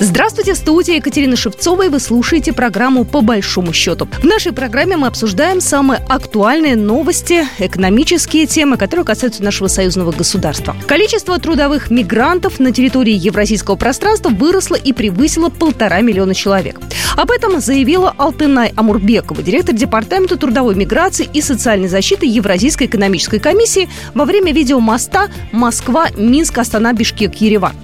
Здравствуйте, в студии Екатерина Шевцова, и вы слушаете программу «По большому счету». В нашей программе мы обсуждаем самые актуальные новости, экономические темы, которые касаются нашего союзного государства. Количество трудовых мигрантов на территории евразийского пространства выросло и превысило полтора миллиона человек. Об этом заявила Алтынай Амурбекова, директор Департамента трудовой миграции и социальной защиты Евразийской экономической комиссии во время видеомоста Москва-Минск, Астана, Бишкек, Ереван.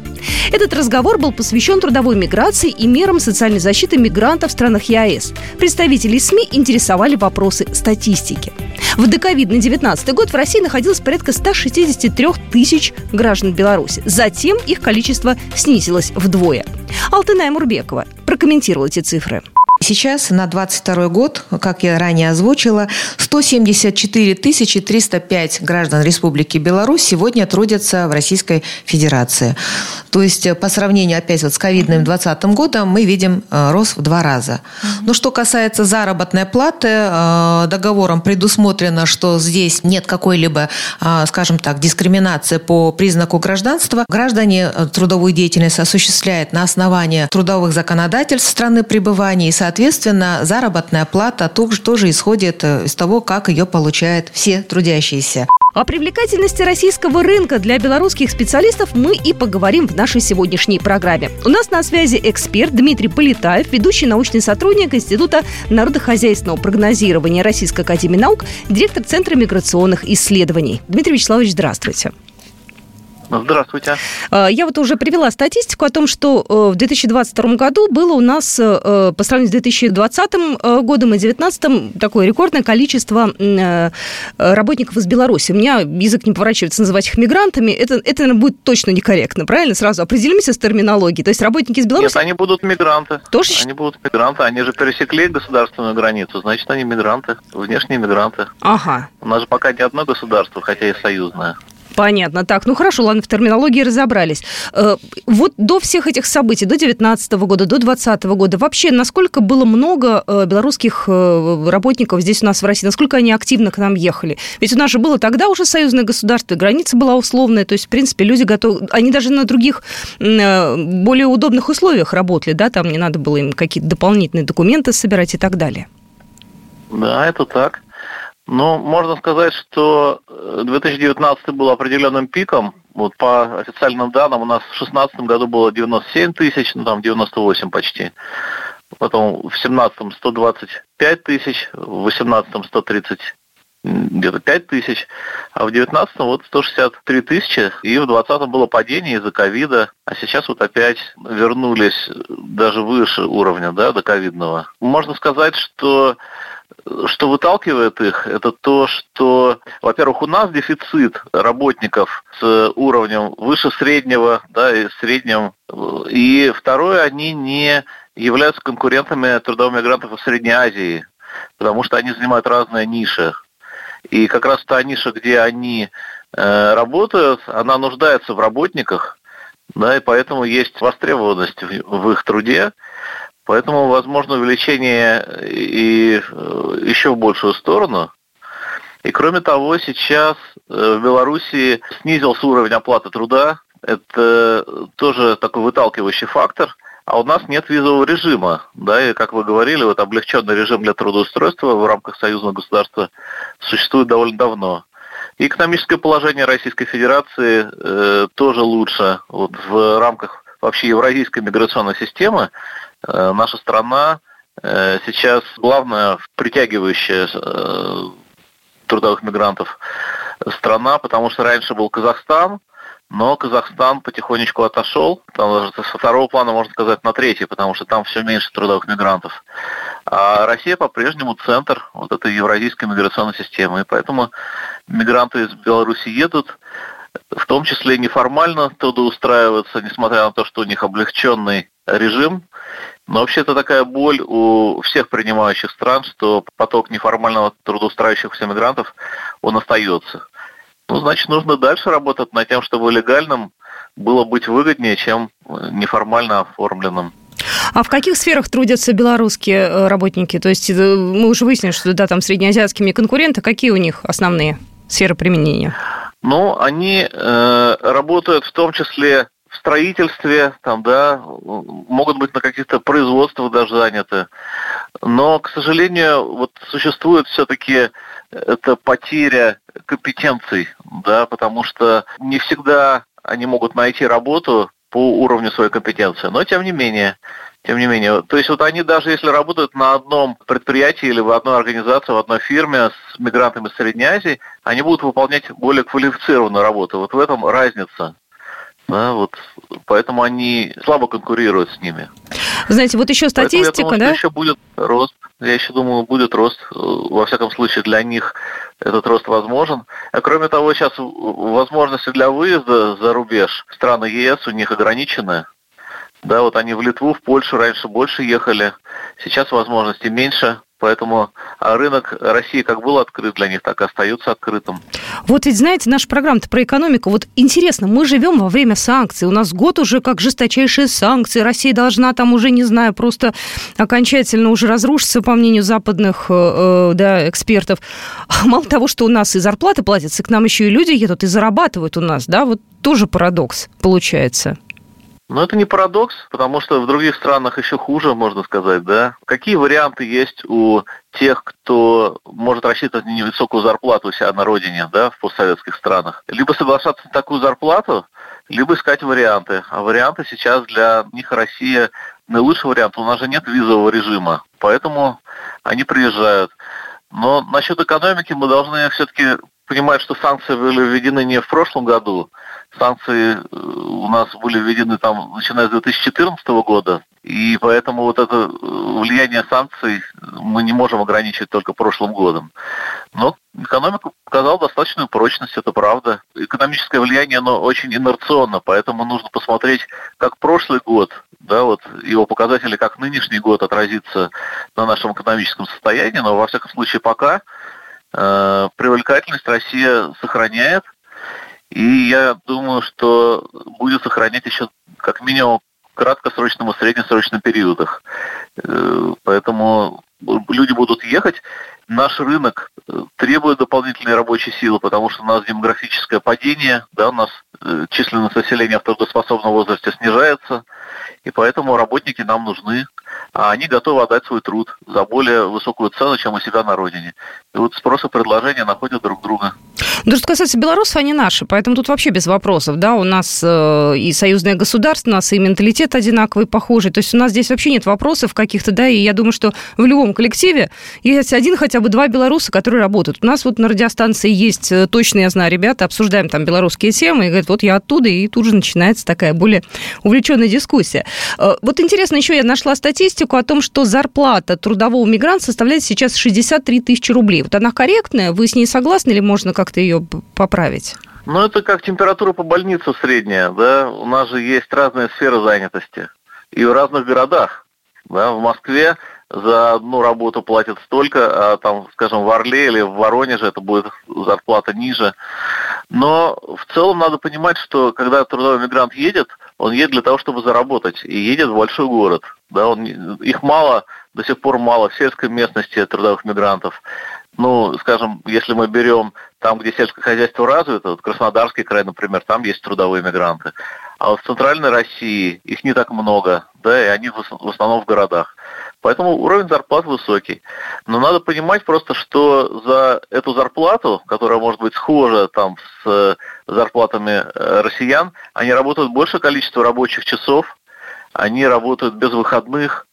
Этот разговор был посвящен трудовой миграции и мерам социальной защиты мигрантов в странах ЕАЭС. Представители СМИ интересовали вопросы статистики. В доковидный 19 год в России находилось порядка 163 тысяч граждан Беларуси. Затем их количество снизилось вдвое. Алтынай Мурбекова прокомментировала эти цифры. Сейчас на 22 год, как я ранее озвучила, 174 305 граждан Республики Беларусь сегодня трудятся в Российской Федерации. То есть э, по сравнению опять вот с ковидным 2020 годом мы видим э, рост в два раза. Но что касается заработной платы, э, договором предусмотрено, что здесь нет какой-либо, скажем так, дискриминации по признаку гражданства. Граждане трудовую деятельность осуществляют на основании трудовых законодательств страны пребывания и, соответственно, заработная плата тоже исходит из того, как ее получают все трудящиеся. О привлекательности российского рынка для белорусских специалистов мы и поговорим в нашей сегодняшней программе. У нас на связи эксперт Дмитрий Полетаев, ведущий научный сотрудник Института народохозяйственного прогнозирования Российской Академии Наук, директор Центра миграционных исследований. Дмитрий Вячеславович, здравствуйте. Здравствуйте. А, я вот уже привела статистику о том, что э, в 2022 году было у нас, э, по сравнению с 2020 э, годом и 2019, такое рекордное количество работников из Беларуси. У меня язык не поворачивается называть их мигрантами. Это, это наверное, будет точно некорректно, правильно? Сразу определимся с терминологией. То есть работники из Беларуси... Нет, они будут мигранты. Тоже? Они будут мигранты. Они же пересекли государственную границу. Значит, они мигранты, внешние мигранты. Ага. У нас же пока не одно государство, хотя и союзное. Понятно. Так, ну хорошо, ладно, в терминологии разобрались. Э, вот до всех этих событий, до 2019 года, до 2020 года, вообще насколько было много э, белорусских э, работников здесь у нас в России, насколько они активно к нам ехали? Ведь у нас же было тогда уже союзное государство, граница была условная, то есть, в принципе, люди готовы... Они даже на других более удобных условиях работали, да, там не надо было им какие-то дополнительные документы собирать и так далее. Да, это так. Ну, можно сказать, что 2019 э, был определенным пиком. Вот по официальным данным у нас в 2016 году было 97 тысяч, ну там 98 почти. Потом в 2017 125 тысяч, в 2018 130 где-то 5 тысяч, а в 19 вот 163 тысячи, и в 20 было падение из-за ковида, а сейчас вот опять вернулись даже выше уровня, да, до ковидного. Можно сказать, что что выталкивает их, это то, что, во-первых, у нас дефицит работников с уровнем выше среднего, да, и средним, и второе, они не являются конкурентами трудовых мигрантов в Средней Азии, потому что они занимают разные ниши. И как раз та ниша, где они э, работают, она нуждается в работниках, да, и поэтому есть востребованность в, в их труде. Поэтому возможно увеличение и э, еще в большую сторону. И кроме того, сейчас э, в Беларуси снизился уровень оплаты труда. Это тоже такой выталкивающий фактор. А у нас нет визового режима. Да, и как вы говорили, вот облегченный режим для трудоустройства в рамках союзного государства существует довольно давно. И экономическое положение Российской Федерации э, тоже лучше. Вот в рамках вообще евразийской миграционной системы наша страна э, сейчас главная притягивающая э, трудовых мигрантов страна, потому что раньше был Казахстан, но Казахстан потихонечку отошел, там даже со второго плана, можно сказать, на третий, потому что там все меньше трудовых мигрантов. А Россия по-прежнему центр вот этой евразийской миграционной системы, и поэтому мигранты из Беларуси едут, в том числе неформально трудоустраиваться, несмотря на то, что у них облегченный режим. Но вообще это такая боль у всех принимающих стран, что поток неформального трудоустраивающихся мигрантов, он остается. Ну, значит, нужно дальше работать над тем, чтобы легальным было быть выгоднее, чем неформально оформленным. А в каких сферах трудятся белорусские э, работники? То есть э, мы уже выяснили, что да, там среднеазиатскими конкуренты. Какие у них основные? сфера применения? Ну, они э, работают в том числе в строительстве, там, да, могут быть на каких-то производствах даже заняты. Но, к сожалению, вот существует все-таки эта потеря компетенций, да, потому что не всегда они могут найти работу по уровню своей компетенции. Но тем не менее, тем не менее, то есть вот они даже если работают на одном предприятии или в одной организации, в одной фирме с мигрантами из Средней Азии, они будут выполнять более квалифицированную работу. Вот в этом разница. Да, вот, поэтому они слабо конкурируют с ними. Знаете, вот еще статистика, думаю, да? еще будет рост. Я еще думаю, будет рост. Во всяком случае, для них этот рост возможен. А кроме того, сейчас возможности для выезда за рубеж страны ЕС у них ограничены. Да, вот они в Литву, в Польшу раньше больше ехали, сейчас возможностей меньше. Поэтому а рынок России как был открыт для них, так и остается открытым. Вот ведь, знаете, наша программа-то про экономику. Вот интересно, мы живем во время санкций. У нас год уже как жесточайшие санкции. Россия должна там уже, не знаю, просто окончательно уже разрушиться, по мнению западных э, э да, экспертов. Мало того, что у нас и зарплаты платятся, к нам еще и люди едут и зарабатывают у нас. Да, вот тоже парадокс получается. Но это не парадокс, потому что в других странах еще хуже, можно сказать, да. Какие варианты есть у тех, кто может рассчитывать на невысокую зарплату у себя на родине, да, в постсоветских странах? Либо соглашаться на такую зарплату, либо искать варианты. А варианты сейчас для них Россия наилучший вариант. У нас же нет визового режима, поэтому они приезжают. Но насчет экономики мы должны все-таки понимать, что санкции были введены не в прошлом году, санкции э, у нас были введены там, начиная с 2014 года, и поэтому вот это э, влияние санкций мы не можем ограничить только прошлым годом. Но экономика показала достаточную прочность, это правда. Экономическое влияние, оно очень инерционно, поэтому нужно посмотреть, как прошлый год, да, вот его показатели, как нынешний год отразится на нашем экономическом состоянии, но во всяком случае пока э, привлекательность Россия сохраняет, и я думаю, что будет сохранять еще как минимум в краткосрочном и среднесрочном периодах. Э, поэтому люди будут ехать. Наш рынок э, требует дополнительной рабочей силы, потому что у нас демографическое падение, да, у нас э, численность населения в трудоспособном возрасте снижается, и поэтому работники нам нужны а они готовы отдать свой труд за более высокую цену, чем у себя на родине. И вот спрос и предложение находят друг друга. Ну, что касается белорусов, они наши, поэтому тут вообще без вопросов, да, у нас э, и союзное государство, у нас и менталитет одинаковый, похожий, то есть у нас здесь вообще нет вопросов каких-то, да, и я думаю, что в любом коллективе есть один, хотя бы два белоруса, которые работают. У нас вот на радиостанции есть, э, точно я знаю, ребята, обсуждаем там белорусские темы, и говорят, вот я оттуда, и тут же начинается такая более увлеченная дискуссия. Э, вот интересно, еще я нашла статистику о том, что зарплата трудового мигранта составляет сейчас 63 тысячи рублей. Вот она корректная, вы с ней согласны или можно как-то ее поправить? Ну, это как температура по больнице средняя, да. У нас же есть разные сферы занятости. И в разных городах. Да, в Москве за одну работу платят столько, а там, скажем, в Орле или в Воронеже это будет зарплата ниже. Но в целом надо понимать, что когда трудовой мигрант едет, он едет для того, чтобы заработать, и едет в большой город. Да, он, их мало, до сих пор мало в сельской местности трудовых мигрантов. Ну, скажем, если мы берем там, где сельское хозяйство развито, вот Краснодарский край, например, там есть трудовые мигранты. А вот в центральной России их не так много, да, и они в основном в городах. Поэтому уровень зарплат высокий. Но надо понимать просто, что за эту зарплату, которая может быть схожа там с э, зарплатами э, россиян, они работают большее количество рабочих часов, они работают без выходных,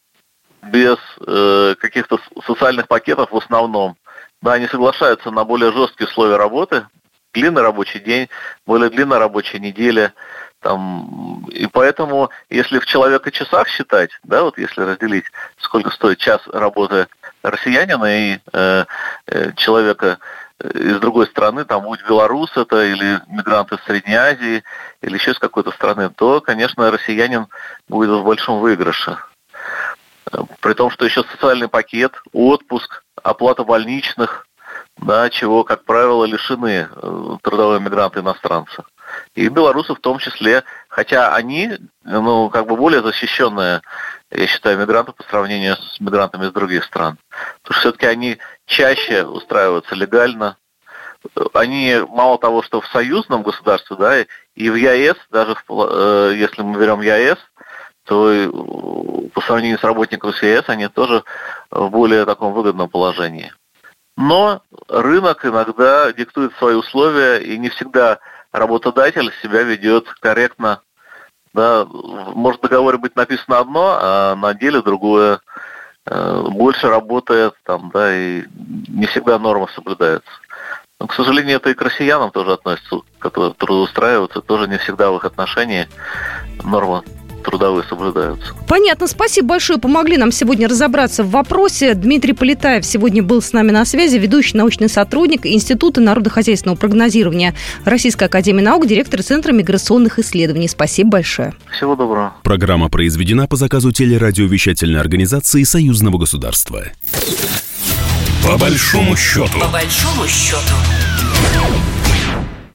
без э, каких-то социальных пакетов в основном. Да, они соглашаются на более жесткие условия работы, длинный рабочий день, более длинная рабочая неделя – там, и поэтому, если в человека часах считать, да, вот если разделить, сколько стоит час работы россиянина и э, э, человека из другой страны, там, будь белорус это или мигрант из Средней Азии, или еще из какой-то страны, то, конечно, россиянин будет в большом выигрыше. При том, что еще социальный пакет, отпуск, оплата больничных, да, чего, как правило, лишены э, трудовые мигранты иностранцы и белорусы в том числе, хотя они, ну, как бы более защищенные, я считаю, мигранты по сравнению с мигрантами из других стран. Потому что все-таки они чаще устраиваются легально, они мало того, что в союзном государстве, да, и в ЯЭС, даже в, э, если мы берем ЯЭС, то по сравнению с работниками ЕС они тоже в более таком выгодном положении. Но рынок иногда диктует свои условия, и не всегда работодатель себя ведет корректно. Да, может в договоре быть написано одно, а на деле другое. Э, больше работает, там, да, и не всегда норма соблюдается. Но, к сожалению, это и к россиянам тоже относится, которые трудоустраиваются, тоже не всегда в их отношении норма трудовые соблюдаются. Понятно, спасибо большое. Помогли нам сегодня разобраться в вопросе. Дмитрий Полетаев сегодня был с нами на связи, ведущий научный сотрудник Института народохозяйственного прогнозирования Российской Академии Наук, директор Центра миграционных исследований. Спасибо большое. Всего доброго. Программа произведена по заказу телерадиовещательной организации Союзного государства. По большому счету. По большому счету.